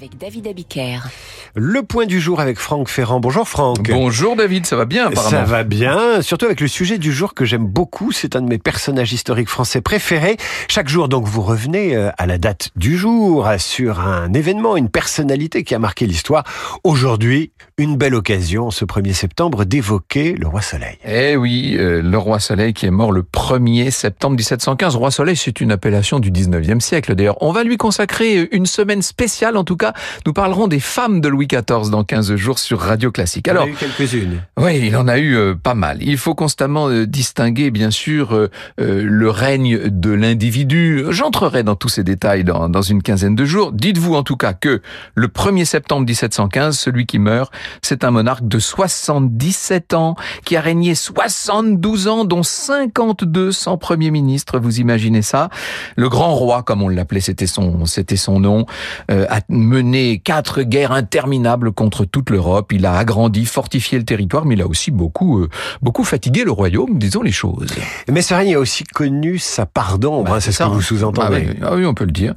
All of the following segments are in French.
avec David Abiker. Le point du jour avec Franck Ferrand. Bonjour Franck. Bonjour David, ça va bien apparemment Ça va bien, surtout avec le sujet du jour que j'aime beaucoup. C'est un de mes personnages historiques français préférés. Chaque jour, donc, vous revenez euh, à la date du jour, sur un événement, une personnalité qui a marqué l'histoire. Aujourd'hui, une belle occasion, ce 1er septembre, d'évoquer le roi Soleil. Eh oui, euh, le roi Soleil qui est mort le 1er septembre 1715. Roi Soleil, c'est une appellation du 19e siècle d'ailleurs. On va lui consacrer une semaine spéciale, en tout cas, nous parlerons des femmes de Louis XIV dans 15 jours sur Radio Classique. Alors, il en a eu quelques-unes. Oui, il en a eu euh, pas mal. Il faut constamment euh, distinguer, bien sûr, euh, le règne de l'individu. J'entrerai dans tous ces détails dans, dans une quinzaine de jours. Dites-vous en tout cas que le 1er septembre 1715, celui qui meurt, c'est un monarque de 77 ans qui a régné 72 ans, dont 52 sans premier ministre. Vous imaginez ça? Le grand roi, comme on l'appelait, c'était son, c'était son nom, a mené quatre guerres contre toute l'Europe. Il a agrandi, fortifié le territoire, mais il a aussi beaucoup, euh, beaucoup fatigué le royaume, disons les choses. Mais ce règne a aussi connu sa part d'ombre, bah, hein, c'est ce que vous hein. sous-entendez. Ah, ah oui, on peut le dire.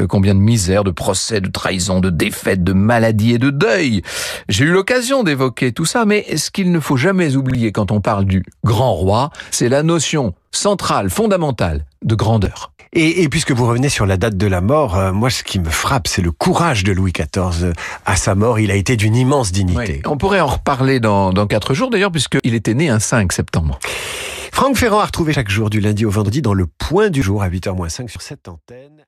Euh, combien de misère, de procès, de trahison, de défaites, de maladies et de deuil. J'ai eu l'occasion d'évoquer tout ça, mais ce qu'il ne faut jamais oublier quand on parle du grand roi, c'est la notion centrale, fondamentale de grandeur. Et, et, puisque vous revenez sur la date de la mort, euh, moi ce qui me frappe, c'est le courage de Louis XIV. À sa mort, il a été d'une immense dignité. On pourrait en reparler dans, dans quatre jours d'ailleurs, puisqu'il était né un 5 septembre. Franck Ferrand a retrouvé chaque jour du lundi au vendredi dans le point du jour à 8h05 sur cette antenne.